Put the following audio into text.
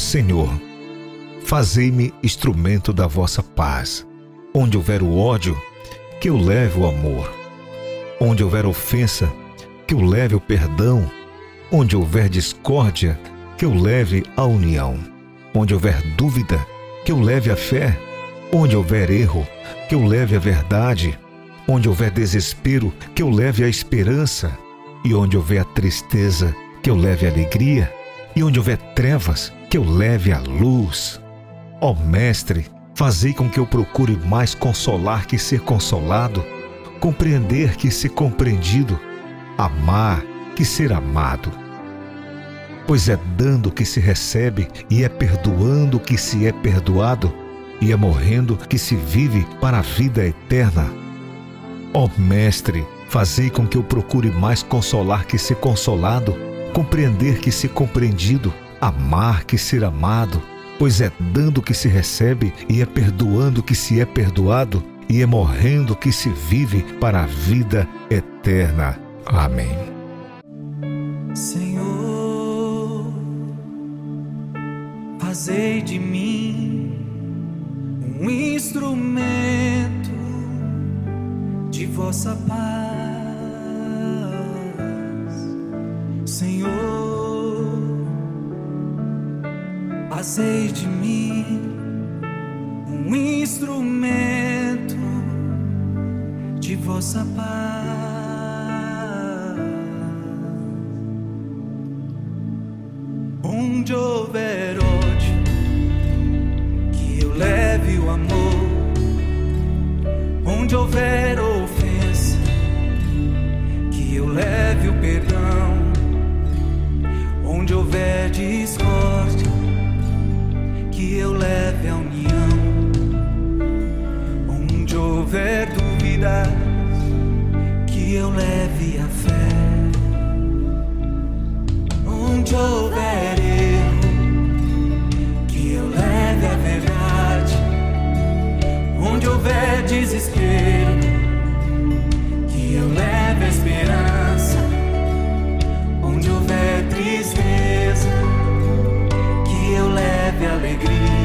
Senhor, fazei-me instrumento da vossa paz. Onde houver o ódio, que eu leve o amor. Onde houver ofensa, que eu leve o perdão. Onde houver discórdia, que eu leve a união. Onde houver dúvida, que eu leve a fé. Onde houver erro, que eu leve a verdade. Onde houver desespero, que eu leve a esperança. E onde houver a tristeza, que eu leve a alegria. E onde houver trevas, que eu leve a luz. Ó Mestre, fazei com que eu procure mais consolar que ser consolado, compreender que ser compreendido, amar que ser amado. Pois é dando que se recebe, e é perdoando que se é perdoado, e é morrendo que se vive para a vida eterna. Ó Mestre, fazei com que eu procure mais consolar que ser consolado, compreender que ser compreendido, amar que ser amado, pois é dando que se recebe, e é perdoando que se é perdoado, e é morrendo que se vive para a vida eterna. Amém. Senhor, fazei de mim um instrumento de vossa paz. Senhor, fazei de mim um instrumento de vossa paz. Onde houver ódio, que eu leve o amor. Onde houver ofensa, que eu leve o perdão. Onde houver discórdia, que eu leve a união. Onde houver dúvidas, que eu leve a fé. Onde houver alegria.